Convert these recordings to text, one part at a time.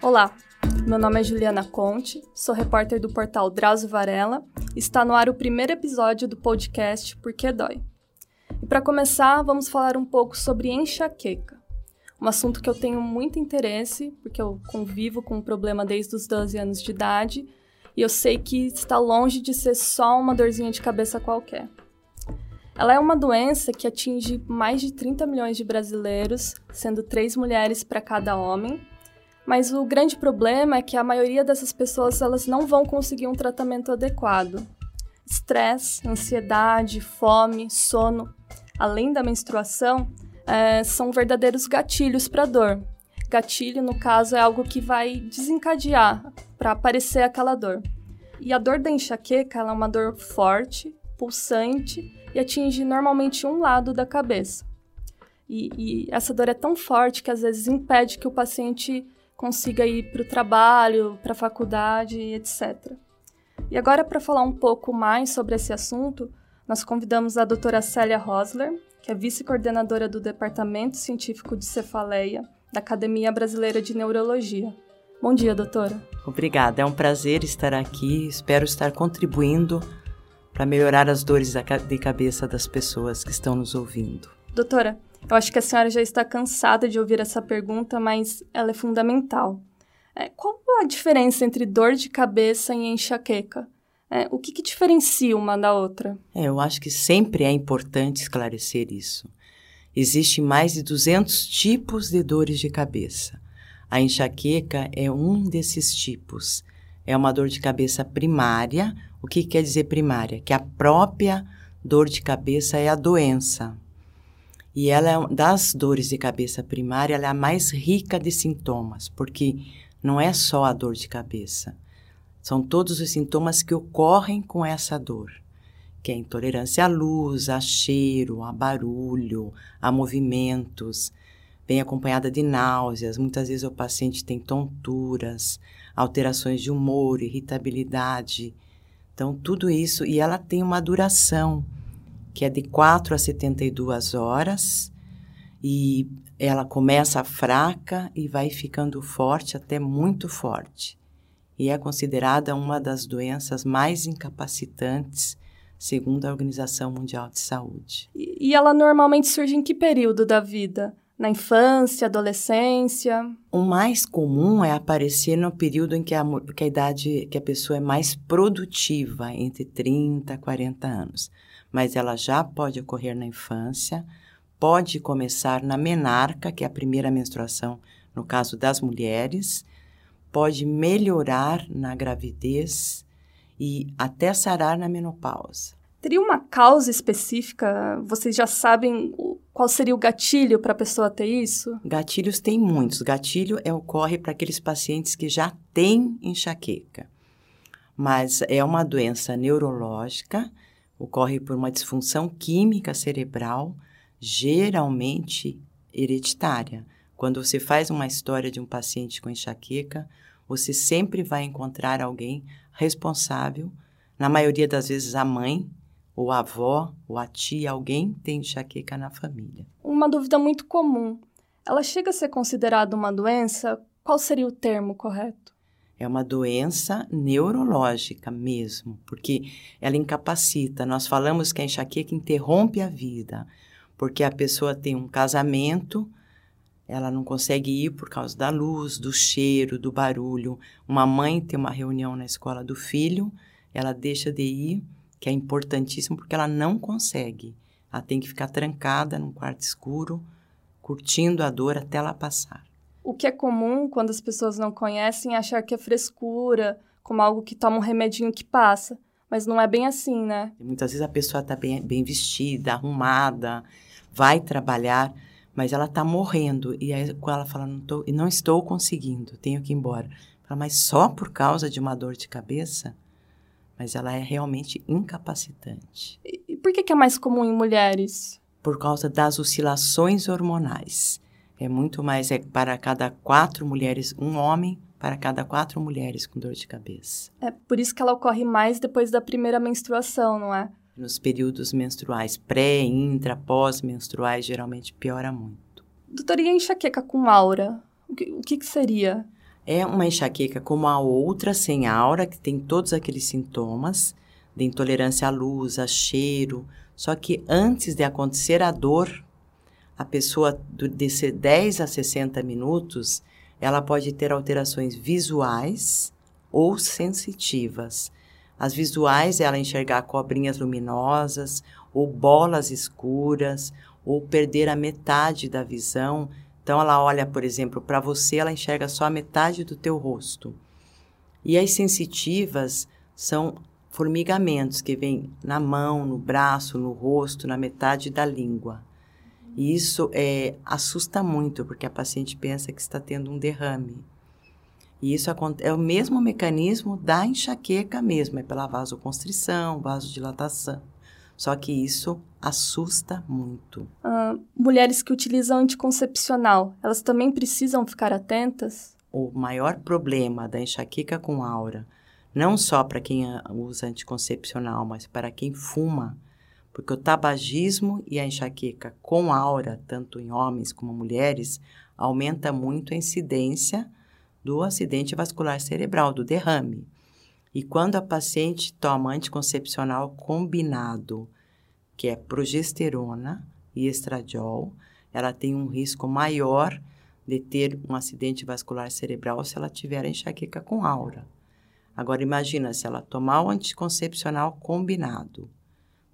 Olá, meu nome é Juliana Conte, sou repórter do portal Drauzio Varela está no ar o primeiro episódio do podcast Por que Dói. E para começar, vamos falar um pouco sobre enxaqueca, um assunto que eu tenho muito interesse, porque eu convivo com o problema desde os 12 anos de idade e eu sei que está longe de ser só uma dorzinha de cabeça qualquer. Ela é uma doença que atinge mais de 30 milhões de brasileiros, sendo três mulheres para cada homem mas o grande problema é que a maioria dessas pessoas elas não vão conseguir um tratamento adequado. Estresse, ansiedade, fome, sono, além da menstruação, é, são verdadeiros gatilhos para dor. Gatilho, no caso, é algo que vai desencadear para aparecer aquela dor. E a dor da enxaqueca é uma dor forte, pulsante e atinge normalmente um lado da cabeça. E, e essa dor é tão forte que às vezes impede que o paciente consiga ir para o trabalho, para a faculdade, etc. E agora, para falar um pouco mais sobre esse assunto, nós convidamos a doutora Célia Rosler, que é vice-coordenadora do Departamento Científico de Cefaleia da Academia Brasileira de Neurologia. Bom dia, doutora. Obrigada, é um prazer estar aqui. Espero estar contribuindo para melhorar as dores de cabeça das pessoas que estão nos ouvindo. Doutora, eu acho que a senhora já está cansada de ouvir essa pergunta, mas ela é fundamental. É, qual a diferença entre dor de cabeça e enxaqueca? É, o que, que, diferencia uma da outra? É, eu acho que sempre é importante esclarecer isso. Existem mais de 200 tipos de dores de cabeça. A enxaqueca é um desses tipos. É uma dor de cabeça primária. O que quer dizer primária? Que a própria dor de cabeça é a doença. E ela é das dores de cabeça primária, ela é a mais rica de sintomas, porque não é só a dor de cabeça. São todos os sintomas que ocorrem com essa dor, que é intolerância à luz, a cheiro, a barulho, a movimentos, vem acompanhada de náuseas, muitas vezes o paciente tem tonturas, alterações de humor, irritabilidade. Então, tudo isso, e ela tem uma duração que é de 4 a 72 horas, e ela começa fraca e vai ficando forte até muito forte. E é considerada uma das doenças mais incapacitantes, segundo a Organização Mundial de Saúde. E ela normalmente surge em que período da vida? Na infância, adolescência? O mais comum é aparecer no período em que a, que a idade, que a pessoa é mais produtiva, entre 30 e 40 anos mas ela já pode ocorrer na infância, pode começar na menarca, que é a primeira menstruação no caso das mulheres, pode melhorar na gravidez e até sarar na menopausa. Teria uma causa específica? Vocês já sabem qual seria o gatilho para a pessoa ter isso? Gatilhos tem muitos. Gatilho é, ocorre para aqueles pacientes que já têm enxaqueca. Mas é uma doença neurológica ocorre por uma disfunção química cerebral, geralmente hereditária. Quando você faz uma história de um paciente com enxaqueca, você sempre vai encontrar alguém responsável, na maioria das vezes a mãe, ou a avó, ou a tia, alguém tem enxaqueca na família. Uma dúvida muito comum. Ela chega a ser considerada uma doença? Qual seria o termo correto? É uma doença neurológica mesmo, porque ela incapacita. Nós falamos que a enxaqueca interrompe a vida, porque a pessoa tem um casamento, ela não consegue ir por causa da luz, do cheiro, do barulho. Uma mãe tem uma reunião na escola do filho, ela deixa de ir, que é importantíssimo, porque ela não consegue. Ela tem que ficar trancada num quarto escuro, curtindo a dor até ela passar o que é comum quando as pessoas não conhecem é achar que é frescura, como algo que toma um remedinho que passa. Mas não é bem assim, né? Muitas vezes a pessoa está bem, bem vestida, arrumada, vai trabalhar, mas ela está morrendo. E aí, ela fala, não, tô, não estou conseguindo, tenho que ir embora. Fala, mas só por causa de uma dor de cabeça? Mas ela é realmente incapacitante. E por que, que é mais comum em mulheres? Por causa das oscilações hormonais. É muito mais, é para cada quatro mulheres, um homem para cada quatro mulheres com dor de cabeça. É por isso que ela ocorre mais depois da primeira menstruação, não é? Nos períodos menstruais, pré, intra, pós-menstruais, geralmente piora muito. Doutora, e a enxaqueca com aura? O que, o que, que seria? É uma enxaqueca como a outra, sem aura, que tem todos aqueles sintomas de intolerância à luz, a cheiro. Só que antes de acontecer a dor, a pessoa de 10 a 60 minutos, ela pode ter alterações visuais ou sensitivas. As visuais, ela enxergar cobrinhas luminosas, ou bolas escuras, ou perder a metade da visão. Então, ela olha, por exemplo, para você, ela enxerga só a metade do teu rosto. E as sensitivas são formigamentos que vêm na mão, no braço, no rosto, na metade da língua. E isso é, assusta muito, porque a paciente pensa que está tendo um derrame. E isso é o mesmo mecanismo da enxaqueca mesmo, é pela vasoconstrição, vasodilatação. Só que isso assusta muito. Uh, mulheres que utilizam anticoncepcional, elas também precisam ficar atentas? O maior problema da enxaqueca com aura, não só para quem usa anticoncepcional, mas para quem fuma, porque o tabagismo e a enxaqueca com aura, tanto em homens como mulheres, aumenta muito a incidência do acidente vascular cerebral, do derrame. E quando a paciente toma anticoncepcional combinado, que é progesterona e estradiol, ela tem um risco maior de ter um acidente vascular cerebral se ela tiver enxaqueca com aura. Agora imagina se ela tomar o anticoncepcional combinado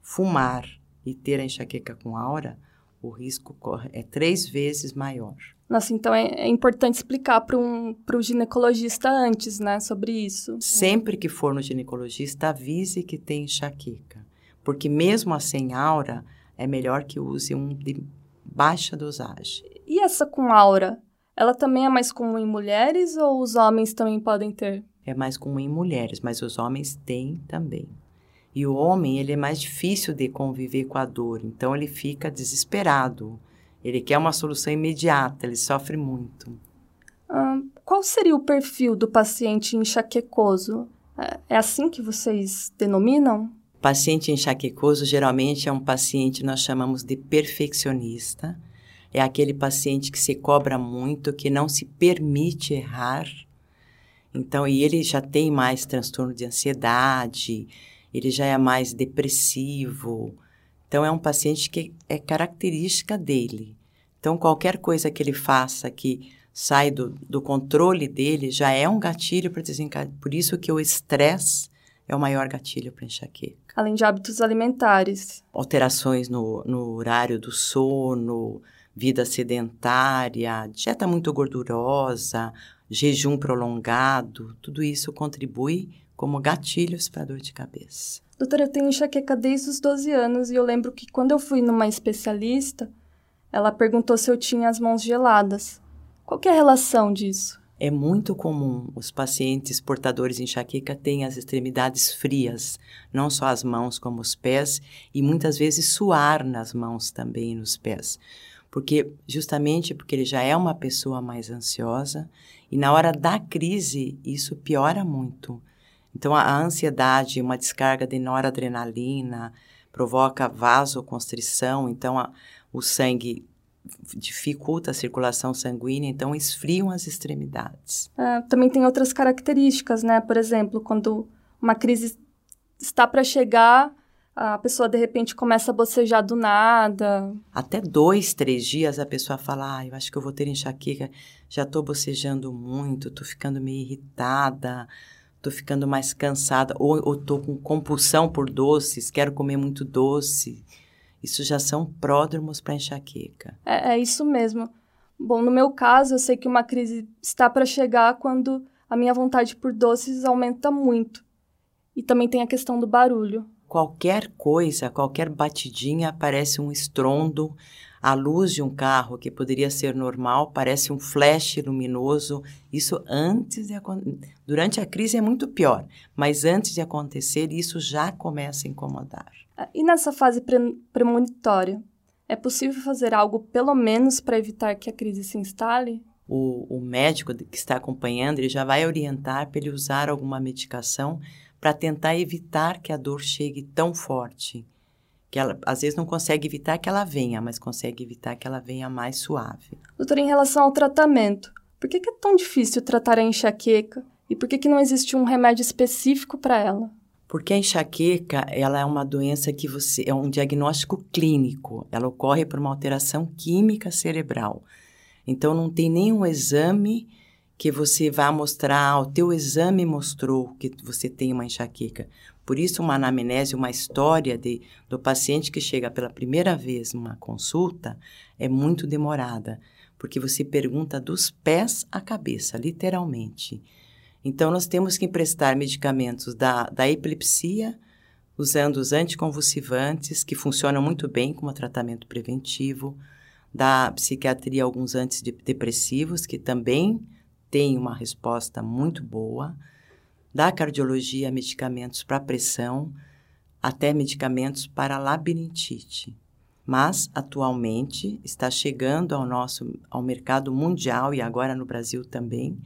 fumar e ter enxaqueca com aura, o risco é três vezes maior. Nossa, então é, é importante explicar para um, o ginecologista antes, né, sobre isso. Sempre que for no ginecologista, avise que tem enxaqueca. Porque mesmo a sem aura, é melhor que use um de baixa dosagem. E essa com aura? Ela também é mais comum em mulheres ou os homens também podem ter? É mais comum em mulheres, mas os homens têm também. E o homem, ele é mais difícil de conviver com a dor, então ele fica desesperado. Ele quer uma solução imediata, ele sofre muito. qual seria o perfil do paciente enxaquecoso? É, é assim que vocês denominam? Paciente enxaquecoso geralmente é um paciente nós chamamos de perfeccionista. É aquele paciente que se cobra muito, que não se permite errar. Então, e ele já tem mais transtorno de ansiedade, ele já é mais depressivo. Então, é um paciente que é característica dele. Então, qualquer coisa que ele faça que sai do, do controle dele já é um gatilho para desencadear. Por isso que o estresse é o maior gatilho para enxaqueca. Além de hábitos alimentares. Alterações no, no horário do sono, vida sedentária, dieta muito gordurosa, jejum prolongado, tudo isso contribui como gatilhos para dor de cabeça. Doutora, eu tenho enxaqueca desde os 12 anos e eu lembro que quando eu fui numa especialista, ela perguntou se eu tinha as mãos geladas. Qual é a relação disso? É muito comum os pacientes portadores de enxaqueca terem as extremidades frias, não só as mãos como os pés, e muitas vezes suar nas mãos também e nos pés. Porque justamente porque ele já é uma pessoa mais ansiosa e na hora da crise isso piora muito. Então, a ansiedade, uma descarga de noradrenalina, provoca vasoconstrição, então a, o sangue dificulta a circulação sanguínea, então esfriam as extremidades. É, também tem outras características, né? Por exemplo, quando uma crise está para chegar, a pessoa de repente começa a bocejar do nada. Até dois, três dias a pessoa fala: ah, eu acho que eu vou ter enxaqueca, já estou bocejando muito, estou ficando meio irritada tô ficando mais cansada, ou, ou tô com compulsão por doces, quero comer muito doce. Isso já são pródromos para enxaqueca. É, é isso mesmo. Bom, no meu caso, eu sei que uma crise está para chegar quando a minha vontade por doces aumenta muito. E também tem a questão do barulho. Qualquer coisa, qualquer batidinha parece um estrondo, a luz de um carro que poderia ser normal parece um flash luminoso. Isso antes de durante a crise é muito pior, mas antes de acontecer isso já começa a incomodar. Ah, e nessa fase pre premonitória, é possível fazer algo pelo menos para evitar que a crise se instale? O, o médico que está acompanhando ele já vai orientar para ele usar alguma medicação para tentar evitar que a dor chegue tão forte que ela às vezes não consegue evitar que ela venha, mas consegue evitar que ela venha mais suave. Doutora, em relação ao tratamento, por que, que é tão difícil tratar a enxaqueca e por que, que não existe um remédio específico para ela? Porque a enxaqueca, ela é uma doença que você é um diagnóstico clínico. Ela ocorre por uma alteração química cerebral. Então não tem nenhum exame que você vá mostrar, ah, o teu exame mostrou que você tem uma enxaqueca. Por isso, uma anamnese, uma história de, do paciente que chega pela primeira vez numa consulta é muito demorada, porque você pergunta dos pés à cabeça, literalmente. Então, nós temos que emprestar medicamentos da, da epilepsia, usando os anticonvulsivantes, que funcionam muito bem como tratamento preventivo, da psiquiatria, alguns antidepressivos, que também têm uma resposta muito boa, da cardiologia, medicamentos para pressão, até medicamentos para labirintite. Mas, atualmente, está chegando ao nosso ao mercado mundial e agora no Brasil também,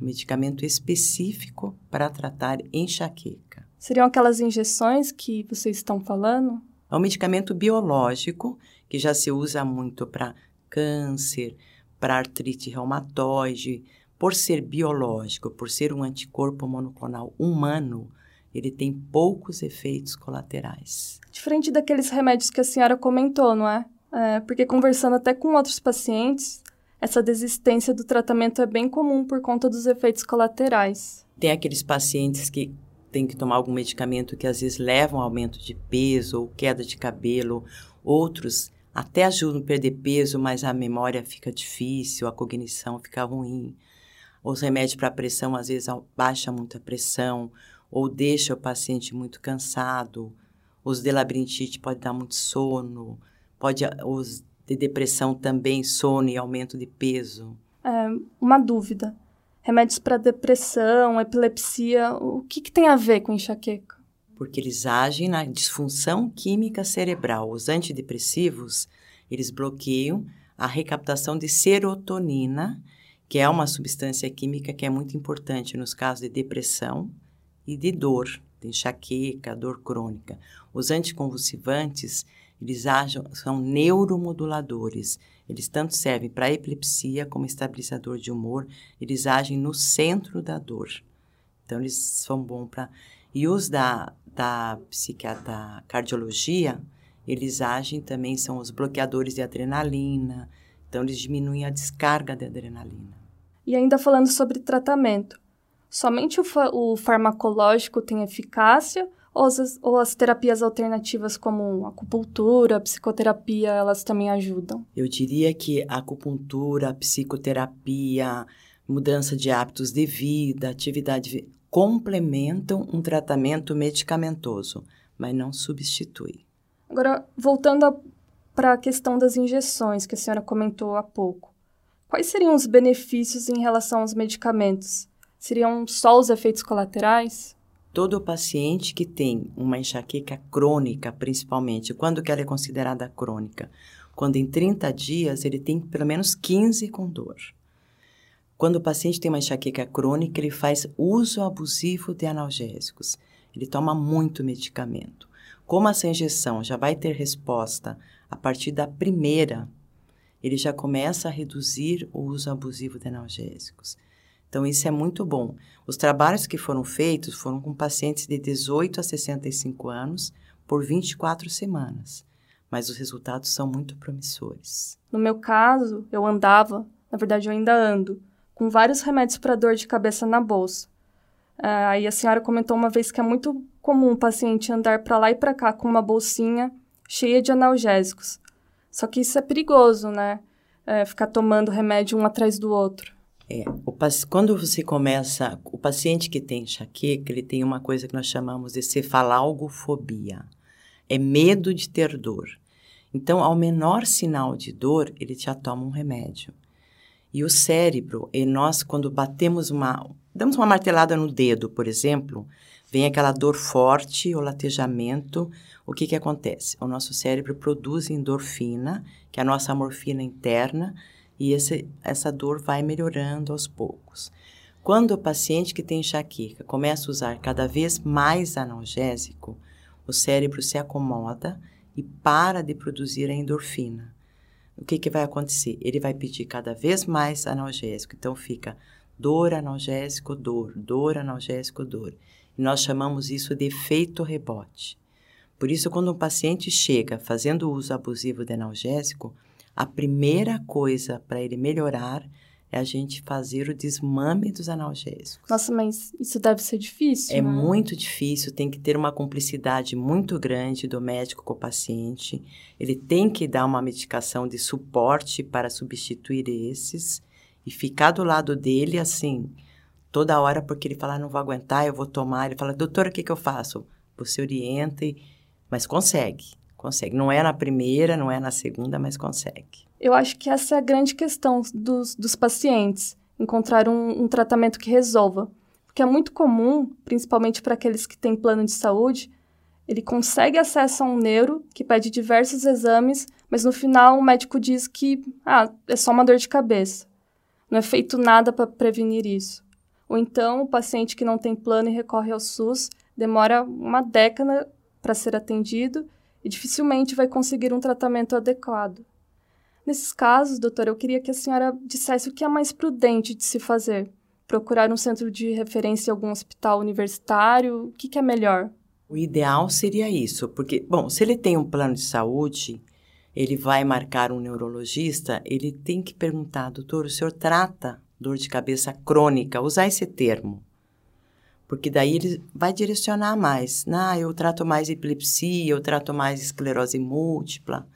um medicamento específico para tratar enxaqueca. Seriam aquelas injeções que vocês estão falando? É um medicamento biológico que já se usa muito para câncer, para artrite reumatoide, por ser biológico, por ser um anticorpo monoclonal humano, ele tem poucos efeitos colaterais. Diferente daqueles remédios que a senhora comentou, não é? é porque conversando até com outros pacientes, essa desistência do tratamento é bem comum por conta dos efeitos colaterais. Tem aqueles pacientes que têm que tomar algum medicamento que às vezes levam ao aumento de peso ou queda de cabelo, outros até ajudam a perder peso, mas a memória fica difícil, a cognição fica ruim. Os remédios para pressão às vezes baixa muito a pressão ou deixa o paciente muito cansado. Os de labirintite pode dar muito sono, pode os de depressão também, sono e aumento de peso? É, uma dúvida. Remédios para depressão, epilepsia, o que, que tem a ver com enxaqueca? Porque eles agem na disfunção química cerebral. Os antidepressivos, eles bloqueiam a recaptação de serotonina, que é uma substância química que é muito importante nos casos de depressão e de dor, de enxaqueca, dor crônica. Os anticonvulsivantes, eles agem, são neuromoduladores. Eles tanto servem para epilepsia como estabilizador de humor. Eles agem no centro da dor. Então, eles são bons para... E os da, da, da cardiologia, eles agem também, são os bloqueadores de adrenalina. Então, eles diminuem a descarga de adrenalina. E ainda falando sobre tratamento, somente o, fa o farmacológico tem eficácia ou as, ou as terapias alternativas como acupuntura, psicoterapia, elas também ajudam? Eu diria que a acupuntura, a psicoterapia, mudança de hábitos de vida, atividade complementam um tratamento medicamentoso, mas não substitui. Agora, voltando para a questão das injeções que a senhora comentou há pouco. Quais seriam os benefícios em relação aos medicamentos? Seriam só os efeitos colaterais? todo paciente que tem uma enxaqueca crônica, principalmente, quando que ela é considerada crônica? Quando em 30 dias ele tem pelo menos 15 com dor. Quando o paciente tem uma enxaqueca crônica, ele faz uso abusivo de analgésicos. Ele toma muito medicamento. Como essa injeção já vai ter resposta a partir da primeira, ele já começa a reduzir o uso abusivo de analgésicos. Então, isso é muito bom. Os trabalhos que foram feitos foram com pacientes de 18 a 65 anos por 24 semanas, mas os resultados são muito promissores. No meu caso, eu andava, na verdade, eu ainda ando, com vários remédios para dor de cabeça na bolsa. É, aí a senhora comentou uma vez que é muito comum o paciente andar para lá e para cá com uma bolsinha cheia de analgésicos. Só que isso é perigoso, né? É, ficar tomando remédio um atrás do outro. É, o, quando você começa, o paciente que tem enxaqueca, ele tem uma coisa que nós chamamos de cefalgalgofobia. É medo de ter dor. Então, ao menor sinal de dor, ele já toma um remédio. E o cérebro, e nós quando batemos uma, damos uma martelada no dedo, por exemplo, vem aquela dor forte, o latejamento, o que que acontece? O nosso cérebro produz endorfina, que é a nossa morfina interna, e esse, essa dor vai melhorando aos poucos. Quando o paciente que tem enxaqueca começa a usar cada vez mais analgésico, o cérebro se acomoda e para de produzir a endorfina. O que, que vai acontecer? Ele vai pedir cada vez mais analgésico. Então fica dor, analgésico, dor, dor, analgésico, dor. Nós chamamos isso de efeito rebote. Por isso, quando um paciente chega fazendo uso abusivo de analgésico, a primeira coisa para ele melhorar é a gente fazer o desmame dos analgésicos. Nossa, mas isso deve ser difícil. É né? muito difícil, tem que ter uma cumplicidade muito grande do médico com o paciente. Ele tem que dar uma medicação de suporte para substituir esses e ficar do lado dele assim, toda hora, porque ele fala, ah, não vou aguentar, eu vou tomar. Ele fala, doutora, o que, que eu faço? Você orienta, mas consegue, consegue. Não é na primeira, não é na segunda, mas consegue. Eu acho que essa é a grande questão dos, dos pacientes, encontrar um, um tratamento que resolva. Porque é muito comum, principalmente para aqueles que têm plano de saúde, ele consegue acesso a um neuro que pede diversos exames, mas no final o médico diz que ah, é só uma dor de cabeça. Não é feito nada para prevenir isso. Ou então o paciente que não tem plano e recorre ao SUS demora uma década para ser atendido e dificilmente vai conseguir um tratamento adequado. Nesses casos, doutora, eu queria que a senhora dissesse o que é mais prudente de se fazer. Procurar um centro de referência em algum hospital universitário? O que, que é melhor? O ideal seria isso, porque, bom, se ele tem um plano de saúde, ele vai marcar um neurologista, ele tem que perguntar, doutor, o senhor trata dor de cabeça crônica? Usar esse termo. Porque daí ele vai direcionar mais. Ah, eu trato mais epilepsia, eu trato mais esclerose múltipla.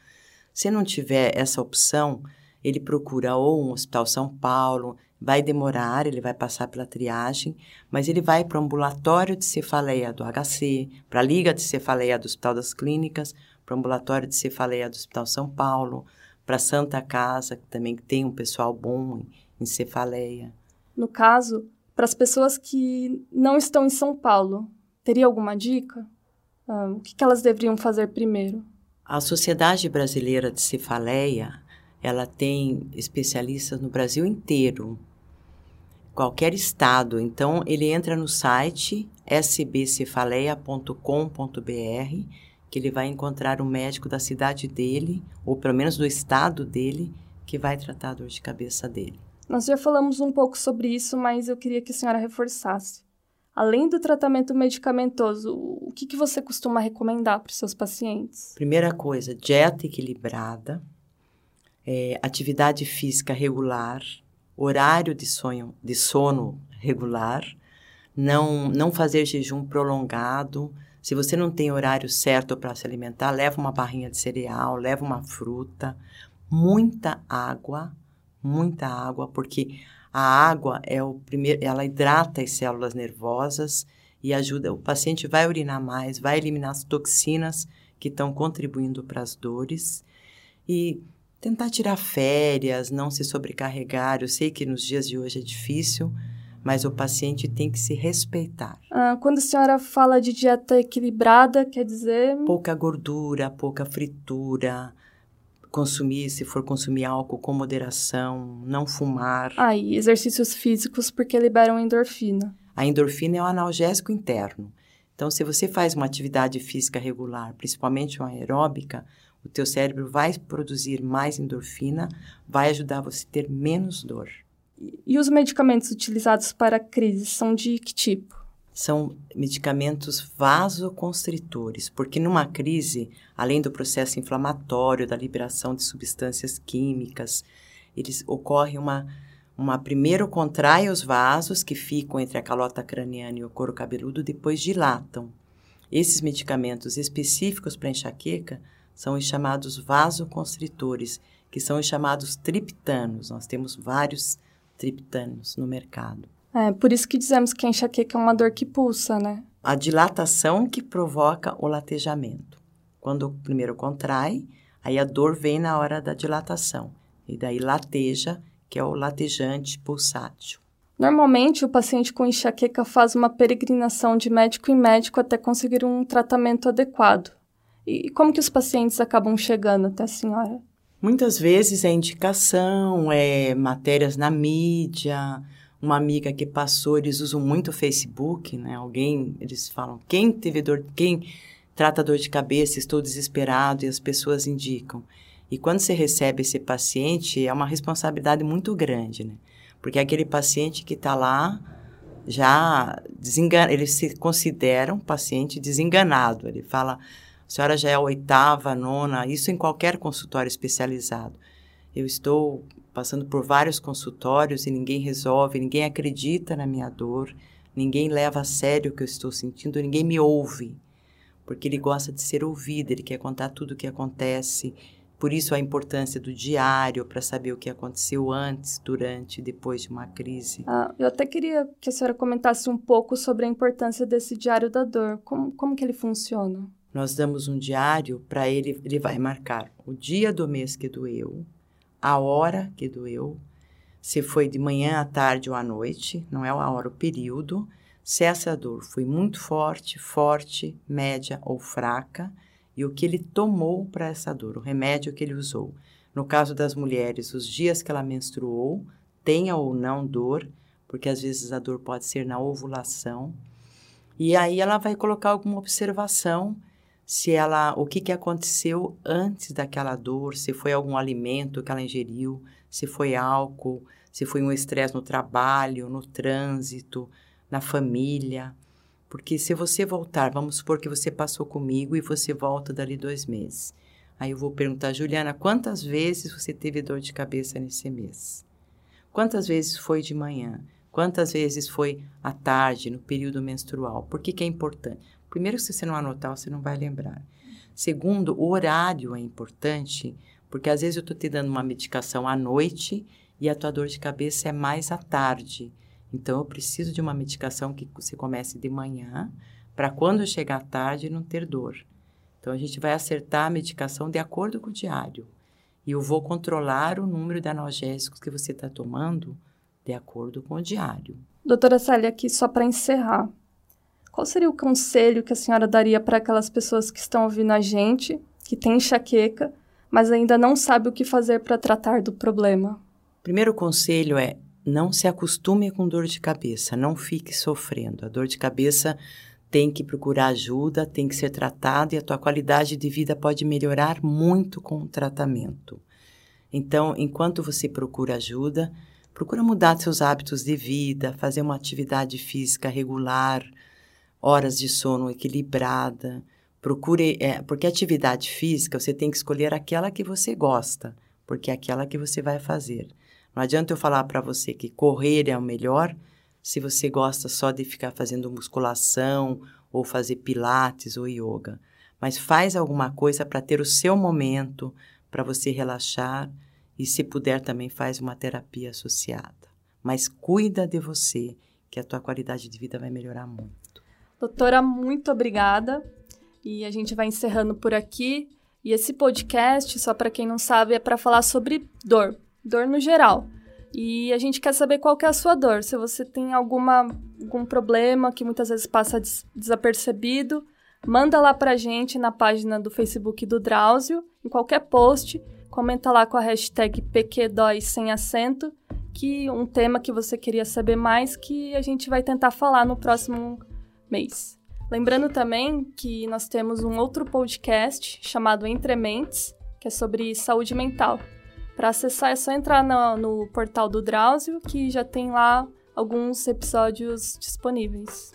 Se não tiver essa opção, ele procura ou um Hospital São Paulo, vai demorar, ele vai passar pela triagem, mas ele vai para o ambulatório de cefaleia do HC, para a Liga de Cefaleia do Hospital das Clínicas, para o ambulatório de cefaleia do Hospital São Paulo, para a Santa Casa, que também tem um pessoal bom em cefaleia. No caso, para as pessoas que não estão em São Paulo, teria alguma dica? Ah, o que, que elas deveriam fazer primeiro? A Sociedade Brasileira de Cefaleia, ela tem especialistas no Brasil inteiro, qualquer estado. Então, ele entra no site sbcefaleia.com.br, que ele vai encontrar um médico da cidade dele, ou pelo menos do estado dele, que vai tratar a dor de cabeça dele. Nós já falamos um pouco sobre isso, mas eu queria que a senhora reforçasse. Além do tratamento medicamentoso, o que, que você costuma recomendar para os seus pacientes? Primeira coisa, dieta equilibrada, é, atividade física regular, horário de, sonho, de sono regular, não, não fazer jejum prolongado. Se você não tem horário certo para se alimentar, leva uma barrinha de cereal, leva uma fruta, muita água, muita água, porque a água é o primeiro, ela hidrata as células nervosas e ajuda. O paciente vai urinar mais, vai eliminar as toxinas que estão contribuindo para as dores e tentar tirar férias, não se sobrecarregar. Eu sei que nos dias de hoje é difícil, mas o paciente tem que se respeitar. Ah, quando a senhora fala de dieta equilibrada, quer dizer? Pouca gordura, pouca fritura, consumir, se for consumir álcool com moderação, não fumar. Ah, e exercícios físicos porque liberam endorfina. A endorfina é um analgésico interno. Então, se você faz uma atividade física regular, principalmente uma aeróbica, o teu cérebro vai produzir mais endorfina, vai ajudar você a ter menos dor. E os medicamentos utilizados para crise são de que tipo? São medicamentos vasoconstritores, porque numa crise, além do processo inflamatório, da liberação de substâncias químicas, eles ocorre uma uma primeiro contrai os vasos que ficam entre a calota craniana e o couro cabeludo, depois dilatam. Esses medicamentos específicos para enxaqueca são os chamados vasoconstritores, que são os chamados triptanos. Nós temos vários triptanos no mercado. É, por isso que dizemos que a enxaqueca é uma dor que pulsa, né? A dilatação que provoca o latejamento. Quando o primeiro contrai, aí a dor vem na hora da dilatação. E daí lateja, que é o latejante pulsátil. Normalmente, o paciente com enxaqueca faz uma peregrinação de médico em médico até conseguir um tratamento adequado. E como que os pacientes acabam chegando até a senhora? Muitas vezes é indicação, é matérias na mídia, uma amiga que passou, eles usam muito o Facebook, né? Alguém, eles falam, quem teve dor, quem trata dor de cabeça, estou desesperado e as pessoas indicam. E quando você recebe esse paciente, é uma responsabilidade muito grande, né? Porque é aquele paciente que está lá já desengana, ele se considera um paciente desenganado. Ele fala, a senhora já é a oitava, nona, isso em qualquer consultório especializado. Eu estou passando por vários consultórios e ninguém resolve, ninguém acredita na minha dor, ninguém leva a sério o que eu estou sentindo, ninguém me ouve. Porque ele gosta de ser ouvido, ele quer contar tudo o que acontece, por isso a importância do diário para saber o que aconteceu antes, durante e depois de uma crise. Ah, eu até queria que a senhora comentasse um pouco sobre a importância desse diário da dor. Como, como que ele funciona? Nós damos um diário para ele, ele vai marcar o dia do mês que doeu, a hora que doeu, se foi de manhã à tarde ou à noite, não é a hora, o período, se essa dor foi muito forte, forte, média ou fraca, e o que ele tomou para essa dor, o remédio que ele usou. No caso das mulheres, os dias que ela menstruou, tenha ou não dor, porque às vezes a dor pode ser na ovulação. E aí ela vai colocar alguma observação se ela, o que, que aconteceu antes daquela dor, se foi algum alimento que ela ingeriu, se foi álcool, se foi um estresse no trabalho, no trânsito, na família. Porque se você voltar, vamos supor que você passou comigo e você volta dali dois meses. Aí eu vou perguntar, Juliana, quantas vezes você teve dor de cabeça nesse mês? Quantas vezes foi de manhã? Quantas vezes foi à tarde, no período menstrual? Por que, que é importante? Primeiro, se você não anotar, você não vai lembrar. Segundo, o horário é importante, porque às vezes eu estou te dando uma medicação à noite e a tua dor de cabeça é mais à tarde. Então, eu preciso de uma medicação que você comece de manhã, para quando chegar à tarde não ter dor. Então, a gente vai acertar a medicação de acordo com o diário. E eu vou controlar o número de analgésicos que você está tomando de acordo com o diário. Doutora Célia, aqui só para encerrar. Qual seria o conselho que a senhora daria para aquelas pessoas que estão ouvindo a gente, que têm enxaqueca, mas ainda não sabe o que fazer para tratar do problema? Primeiro conselho é não se acostume com dor de cabeça, não fique sofrendo. A dor de cabeça tem que procurar ajuda, tem que ser tratada e a tua qualidade de vida pode melhorar muito com o tratamento. Então, enquanto você procura ajuda, procura mudar seus hábitos de vida, fazer uma atividade física regular, horas de sono equilibrada. Procure, é, porque atividade física você tem que escolher aquela que você gosta, porque é aquela que você vai fazer. Não adianta eu falar para você que correr é o melhor se você gosta só de ficar fazendo musculação ou fazer pilates ou yoga. Mas faz alguma coisa para ter o seu momento, para você relaxar e se puder também faz uma terapia associada. Mas cuida de você, que a tua qualidade de vida vai melhorar muito. Doutora, muito obrigada. E a gente vai encerrando por aqui. E esse podcast, só para quem não sabe, é para falar sobre dor, dor no geral. E a gente quer saber qual que é a sua dor. Se você tem alguma, algum problema que muitas vezes passa des desapercebido, manda lá pra gente na página do Facebook do Drauzio, em qualquer post, comenta lá com a hashtag PQDói sem acento, que um tema que você queria saber mais, que a gente vai tentar falar no próximo mês. Lembrando também que nós temos um outro podcast chamado Entre Mentes, que é sobre saúde mental. Para acessar é só entrar no, no portal do Drauzio, que já tem lá alguns episódios disponíveis.